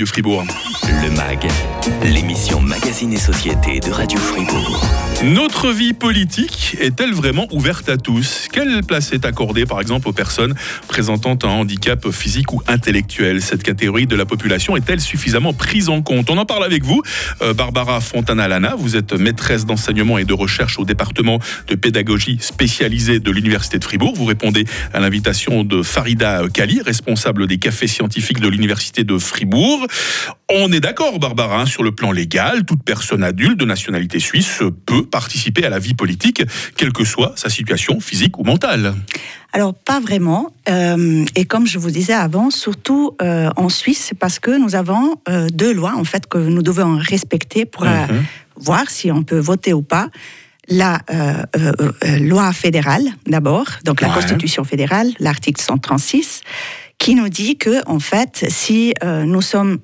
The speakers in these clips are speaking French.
de Fribourg. Le MAG, l'émission Magazine et Société de Radio Fribourg. Notre vie politique est-elle vraiment ouverte à tous? Quelle place est accordée par exemple aux personnes présentant un handicap physique ou intellectuel? Cette catégorie de la population est-elle suffisamment prise en compte? On en parle avec vous, euh, Barbara Fontana-Lana. Vous êtes maîtresse d'enseignement et de recherche au département de pédagogie spécialisée de l'Université de Fribourg. Vous répondez à l'invitation de Farida Kali, responsable des cafés scientifiques de l'Université de Fribourg. On est d'accord, Barbara, hein, sur le plan légal, toute personne adulte de nationalité suisse peut participer à la vie politique, quelle que soit sa situation physique ou mentale. Alors, pas vraiment. Euh, et comme je vous disais avant, surtout euh, en Suisse, parce que nous avons euh, deux lois, en fait, que nous devons respecter pour mhm. voir si on peut voter ou pas la loi fédérale d'abord, donc la Constitution fédérale, l'article 136, qui nous dit que en fait, si nous sommes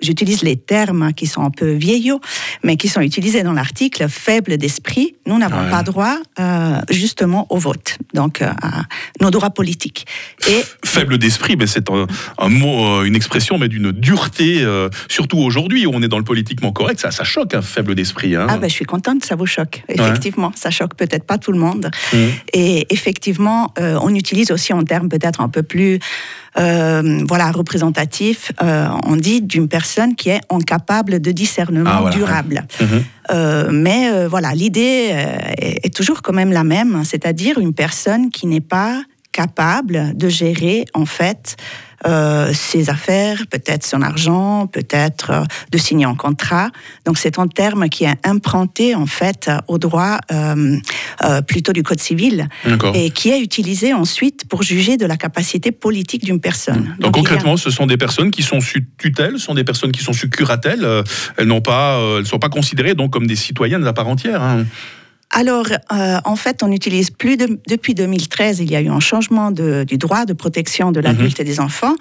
j'utilise les termes qui sont un peu vieillots, mais qui sont utilisés dans l'article, faible d'esprit, nous n'avons pas droit euh, justement au vote, donc euh, à nos droits politiques. Et faible d'esprit, mais c'est un, mot, euh, une expression, mais d'une dureté, surtout aujourd'hui où on est dans le politiquement correct, ça, ça choque, un hein, faible d'esprit. Hein. Ah ben, je suis contente, ça vous choque. Effectivement, ça choque peut-être pas tout le monde. Mmh. Et effectivement, on utilise aussi en termes peut-être un peu plus euh, voilà, représentatif, euh, on dit d'une personne qui est incapable de discernement ah, durable. Mhm. Euh, mais voilà, l'idée est, toujours quand même la même, c'est-à-dire une personne qui n'est pas capable de gérer en fait euh, ses affaires, peut-être son argent, peut-être euh, de signer un contrat. Donc c'est un terme qui est implanté en fait au droit euh, plutôt du code civil et qui est utilisé ensuite pour juger de la capacité politique d'une personne. Donc, concrètement, ce sont des personnes qui sont sous tutelle, sont des personnes qui sont sous curatelle. elles n'ont pas, elles sont pas considérées donc comme des citoyennes à part entière. Hein. Alors, euh, en fait, on utilise plus de, depuis 2013, il y a eu un changement de, du droit de protection de l'adulte mhm. et des enfants.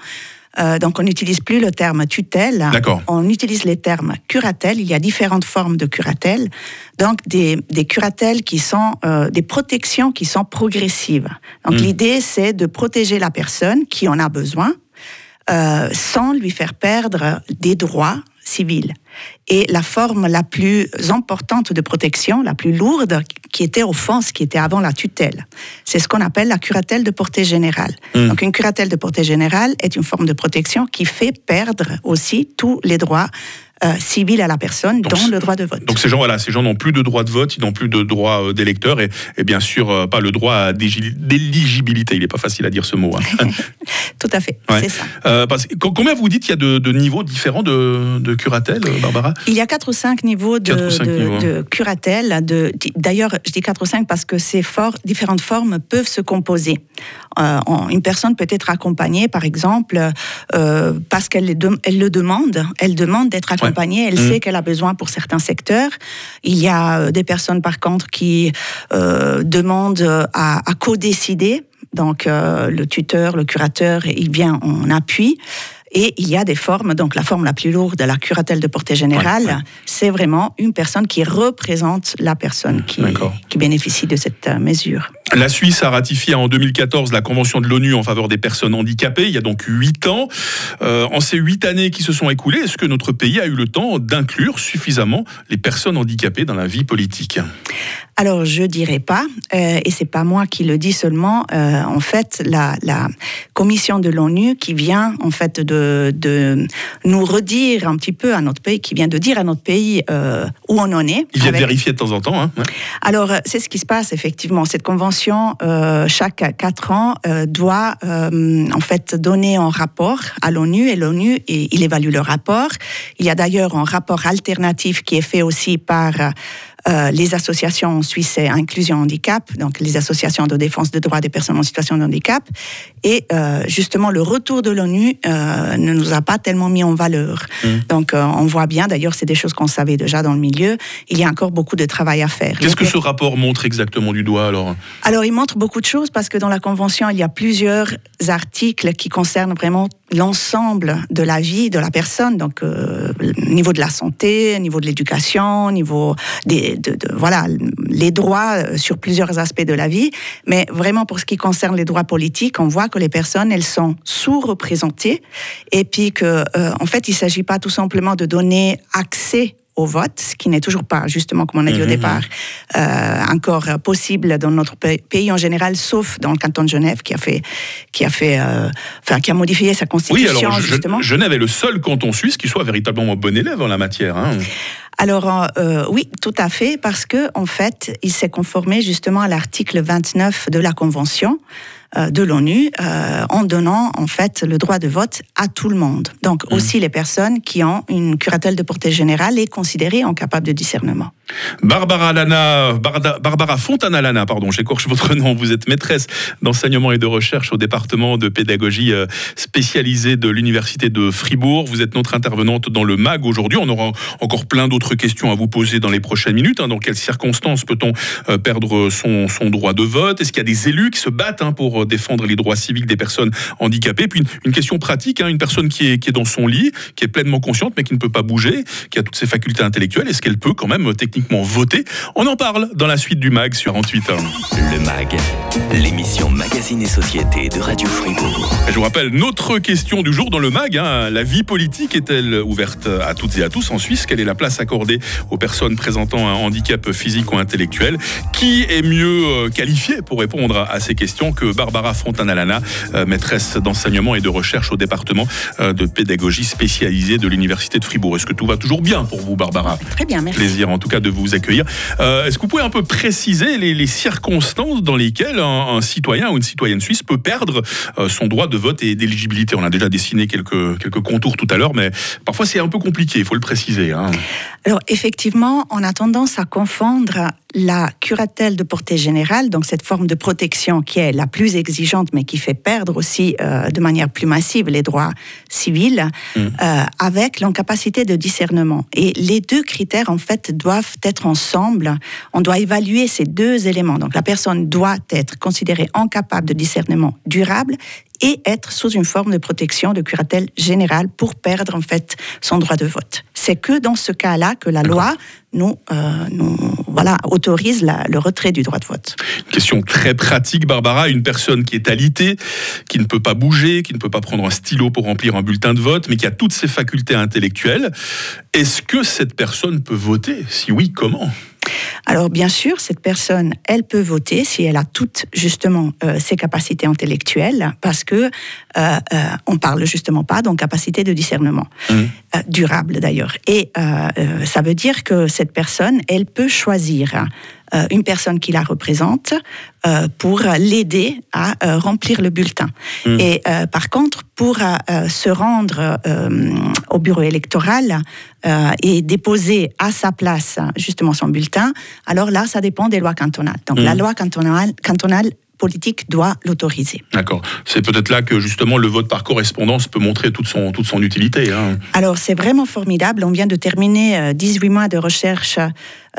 Euh, donc, on n'utilise plus le terme tutelle. On utilise les termes curatelle. Il y a différentes formes de curatelle. Donc, des, des curatelles qui sont euh, des protections qui sont progressives. Donc, mhm. l'idée, c'est de protéger la personne qui en a besoin euh, sans lui faire perdre des droits civils. Et la forme la plus importante de protection, la plus lourde, qui était au fond ce qui était avant la tutelle, c'est ce qu'on appelle la curatelle de portée générale. Hmm. Donc une curatelle de portée générale est une forme de protection qui fait perdre aussi tous les droits euh, civil à la personne, dont le droit de vote. Donc ces gens, voilà, ces gens n'ont plus de droit de vote, ils n'ont plus de droit euh, d'électeur et, et, bien sûr euh, pas le droit d'éligibilité. Il n'est pas facile à dire ce mot. Hein. Tout à fait, c'est ça. Parce, combien vous dites il y a de, niveaux différents de, de, curatelle, Barbara Il y a 4 ou 5 niveaux de, de, curatelle. D'ailleurs, je dis 4 ou 5 parce que ces for différentes formes peuvent se composer. une personne peut être accompagnée, par exemple, parce qu'elle elle le demande, elle demande d'être accompagnée elle sait mm. qu'elle a besoin pour certains secteurs. Il y a euh, des personnes, par contre, qui euh, demandent à, co-décider. Donc, euh, le tuteur, le curateur, il vient en appui. Et il y a des formes, donc la forme la plus lourde, la curatelle de portée générale, c'est vraiment une personne qui représente la personne qui, qui bénéficie de cette mesure. La Suisse a ratifié en 2014 la Convention de l'ONU en faveur des personnes handicapées, il y a donc huit ans. Euh, en ces huit années qui se sont écoulées, est-ce que notre pays a eu le temps d'inclure suffisamment les personnes handicapées dans la vie politique? Alors, je dirais pas, euh, et c'est pas moi qui le dis seulement. Euh, en fait, la, la, commission de l'ONU qui vient en fait de, de, nous redire un petit peu à notre pays, qui vient de dire à notre pays euh, où on en est. Il vient de vérifier de temps en temps. Hein, Alors, c'est ce qui se passe effectivement. Cette convention euh, chaque quatre ans, euh, doit euh, en fait donner un rapport à l'ONU et l'ONU, il évalue le rapport. Il y a d'ailleurs un rapport alternatif qui est fait aussi par euh, les associations suisses Inclusion Handicap, donc les associations de défense des droits des personnes en situation de handicap. Et euh, justement, le retour de l'ONU euh, ne nous a pas tellement mis en valeur. Mmh. Donc, on voit bien, d'ailleurs, c'est des choses qu'on savait déjà dans le milieu. Il y a encore beaucoup de travail à faire. Qu'est-ce que ce rapport montre exactement du doigt alors? Alors, il montre beaucoup de choses parce que dans la Convention, il y a plusieurs articles qui concernent vraiment l'ensemble de la vie de la personne, donc euh, niveau de la santé, niveau de l'éducation, niveau des, de, voilà, les droits euh, sur plusieurs aspects de la vie. Mais vraiment pour ce qui concerne les droits politiques, on voit que les personnes, elles sont sous-représentées et puis que, euh, en fait, il ne s'agit pas tout simplement de donner accès au vote, ce qui n'est toujours pas, justement, comme on a dit au mhm. départ, euh, encore possible dans notre pays en général, sauf dans le canton de Genève, qui a fait, qui a fait, euh, enfin, qui a modifié sa constitution, oui, alors, justement. Genève est le seul canton suisse qui soit véritablement bon élève en la matière. Hein. Alors euh, oui, tout à fait, parce que en fait, il s'est conformé justement à l'article 29 de la Convention. Euh, de l'ONU euh, en donnant en fait le droit de vote à tout le monde. Donc mmh. aussi les personnes qui ont une curatelle de portée générale et considérées incapables de discernement. Barbara Lana, Barbara Fontana Lana, pardon, j'écorche votre nom. Vous êtes maîtresse d'enseignement et de recherche au département de pédagogie euh, spécialisée de l'université de Fribourg. Vous êtes notre intervenante dans le MAG aujourd'hui. On aura encore plein d'autres questions à vous poser dans les prochaines minutes. Hein. Dans quelles circonstances peut-on perdre son, son, droit de vote? Est-ce qu'il y a des élus qui se battent hein, pour défendre les droits civiques des personnes handicapées. Puis une, question pratique, hein, une personne qui est, qui est dans son lit, qui est pleinement consciente mais qui ne peut pas bouger, qui a toutes ses facultés intellectuelles, est-ce qu'elle peut quand même techniquement voter? On en parle dans la suite du MAG sur 48 Le MAG, l'émission Magazine et Société de Radio Fribourg. je vous rappelle, notre question du jour dans le MAG, hein, la vie politique est-elle ouverte à toutes et à tous? En Suisse Quelle est la place accordée aux personnes présentant un handicap physique ou intellectuel? Qui est mieux euh, qualifié pour répondre à ces questions que Barbara Barbara Fontanalana, euh, maîtresse d'enseignement et de recherche au département euh, de pédagogie spécialisée de l'Université de Fribourg. Est-ce que tout va toujours bien pour vous, Barbara? Très bien, merci. Plaisir en tout cas de vous accueillir. Euh, est-ce que vous pouvez un peu préciser les, circonstances dans lesquelles un, citoyen ou une citoyenne suisse peut perdre son droit de vote et d'éligibilité? On a déjà dessiné quelques, quelques contours tout à l'heure, mais parfois c'est un peu compliqué, il faut le préciser. Hein. Alors effectivement, on a tendance à confondre la curatelle de portée générale, donc cette forme de protection qui est la plus exigeante, mais qui fait perdre aussi euh, de manière plus massive les droits civils, mm. euh, avec l'incapacité de discernement. Et les deux critères, en fait, doivent être ensemble. On doit évaluer ces deux éléments. Donc la personne doit être considérée incapable de discernement durable et être sous une forme de protection de curatelle générale pour perdre en fait son droit de vote. C'est que dans ce cas-là que la loi nous, euh, nous voilà, autorise le retrait du droit de vote. Question très pratique, Barbara. Une personne qui est alitée, qui ne peut pas bouger, qui ne peut pas prendre un stylo pour remplir un bulletin de vote, mais qui a toutes ses facultés intellectuelles, est-ce que cette personne peut voter? Si oui, comment? Alors bien sûr, cette personne, elle peut voter si elle a toutes justement euh, ses capacités intellectuelles, parce que euh, euh, on parle justement pas d'incapacité de discernement mmh. durable d'ailleurs. Et ça veut dire que cette personne, elle peut choisir euh, une personne qui la représente euh, pour l'aider à euh, remplir le bulletin. Hmm. Et par contre, pour se rendre au bureau électoral et déposer à sa place justement son bulletin, alors là, ça dépend des lois cantonales. Donc la hmm. loi cantonale, cantonale politique doit l'autoriser. D'accord. C'est peut-être là que justement le vote par correspondance peut montrer toute son, toute son utilité. Hein. Alors c'est vraiment formidable. On vient de terminer 18 mois de recherche euh,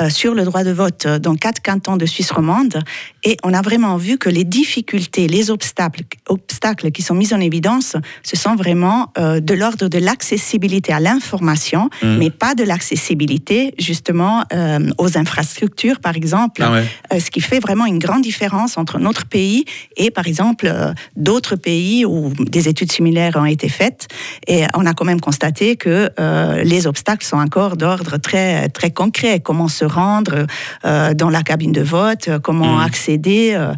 sur le droit de vote dans quatre cantons de Suisse romande. Et on a vraiment vu que les difficultés, les obstacles, obstacles qui sont mis en évidence, ce sont vraiment euh, de l'ordre de l'accessibilité à l'information, mmh. mais pas de l'accessibilité justement euh, aux infrastructures, par exemple. Ah ce qui fait vraiment une grande différence entre notre pays et, par exemple, d'autres pays où des études similaires ont été faites. Et on a quand même constaté que les obstacles sont encore d'ordre très, très concret. Comment se rendre euh, dans la cabine de vote, euh, comment mm. accéder euh,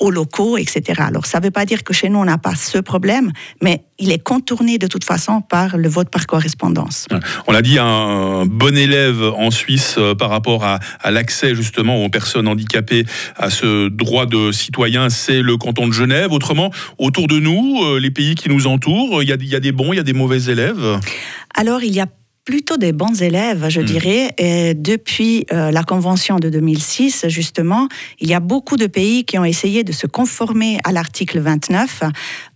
aux locaux, etc. Alors, ça ne veut pas dire que chez nous, on n'a pas ce problème, mais il est contourné de toute façon par le vote par correspondance. On l'a dit, un bon élève en Suisse par rapport à, l'accès justement aux personnes handicapées à ce droit de citoyen, c'est le canton de Genève. Autrement, autour de nous, les pays qui nous entourent, il y a, y a des bons, il y a des mauvais élèves? Alors, il y a plutôt des bons élèves, je hmm. dirais. Et depuis euh, la Convention de 2006, justement, il y a beaucoup de pays qui ont essayé de se conformer à l'article 29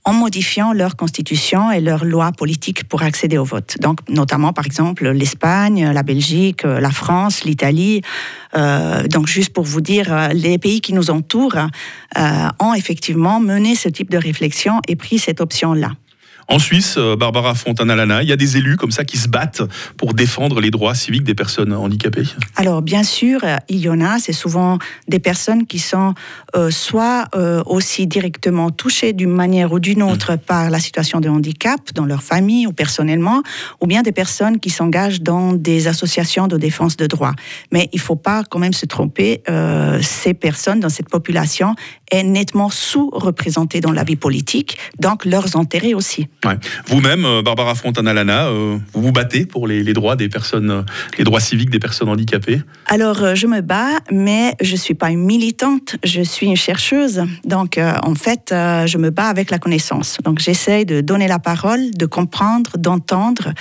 en modifiant leur constitution et leurs lois politiques pour accéder au vote. Donc, notamment, par exemple, l'Espagne, la Belgique, la France, l'Italie. Euh, donc, juste pour vous dire, les pays qui nous entourent euh, ont effectivement mené ce type de réflexion et pris cette option-là. En Suisse, Barbara Fontanalana, il y a des élus comme ça qui se battent pour défendre les droits civiques des personnes handicapées? Alors, bien sûr, il y en a. C'est souvent des personnes qui sont soit aussi directement touchées d'une manière ou d'une autre mmh. par la situation de handicap dans leur famille ou personnellement, ou bien des personnes qui s'engagent dans des associations de défense de droits. Mais il ne faut pas quand même se tromper, euh, ces personnes dans cette population est nettement sous-représentée dans la vie politique, donc leurs intérêts aussi. Vous-même, euh, Barbara Fontanalana, euh, vous vous battez pour les, droits des personnes, les droits civiques des personnes handicapées? Alors, je me bats, mais je ne suis pas une militante, je suis une chercheuse. Donc, en fait, je me bats avec la connaissance. Donc, j'essaie de donner la parole, de comprendre, d'entendre.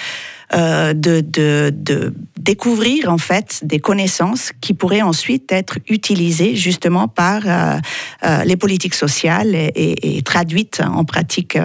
Euh, de, découvrir en fait des connaissances qui pourraient ensuite être utilisées justement par euh, euh, les politiques sociales et, traduites en pratique,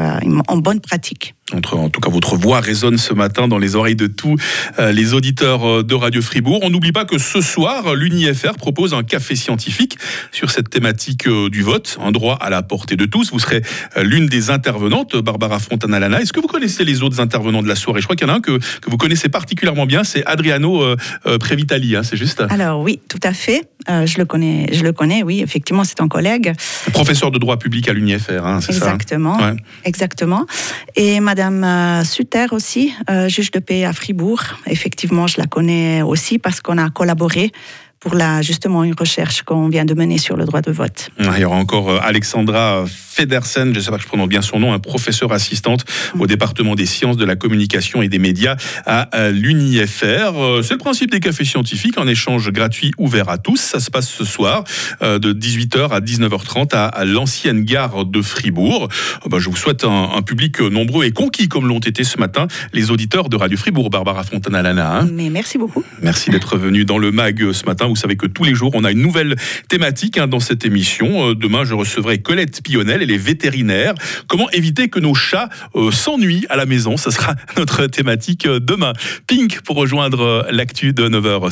en bonne pratique en tout cas, votre voix résonne ce matin dans les oreilles de tous les auditeurs de Radio Fribourg. On n'oublie pas que ce soir, l'UNIFR propose un café scientifique sur cette thématique du vote, un droit à la portée de tous. Vous serez l'une des intervenantes, Barbara Fontanalana. Est-ce que vous connaissez les autres intervenants de la soirée? Je crois qu'il y en a un que, que vous connaissez particulièrement bien, c'est Adriano Previtali, hein, c'est juste Alors oui, tout à fait. je le connais, je le connais. Oui, effectivement, c'est un collègue. Professeur de droit public à l'UNIFR, hein, c'est ça Exactement. Exactement. Et Madame euh, Sutter aussi, euh, juge de paix à Fribourg. Effectivement, je la connais aussi parce qu'on a collaboré pour la, justement une recherche qu'on vient de mener sur le droit de vote. Il y aura encore euh, Alexandra Federsen, je ne sais pas que je prononce bien son nom, un professeur assistante au département des sciences de la communication et des médias à l'UNIFR. Euh, c'est le principe des cafés scientifiques, un échange gratuit ouvert à tous. Ça se passe ce soir euh, de 18h à 19h30 à l'ancienne gare de Fribourg. Bah, je vous souhaite un, public nombreux et conquis comme l'ont été ce matin les auditeurs de Radio Fribourg. Barbara Fontanalana. Hein. Mais merci beaucoup. Merci d'être venu dans le MAG ce matin. Vous savez que tous les jours, on a une nouvelle thématique hein, dans cette émission. Euh, demain, je recevrai Colette Pionnel et les vétérinaires. Comment éviter que nos chats euh, s'ennuient à la maison? Ce sera notre thématique euh, demain. Pink pour rejoindre l'actu de 9h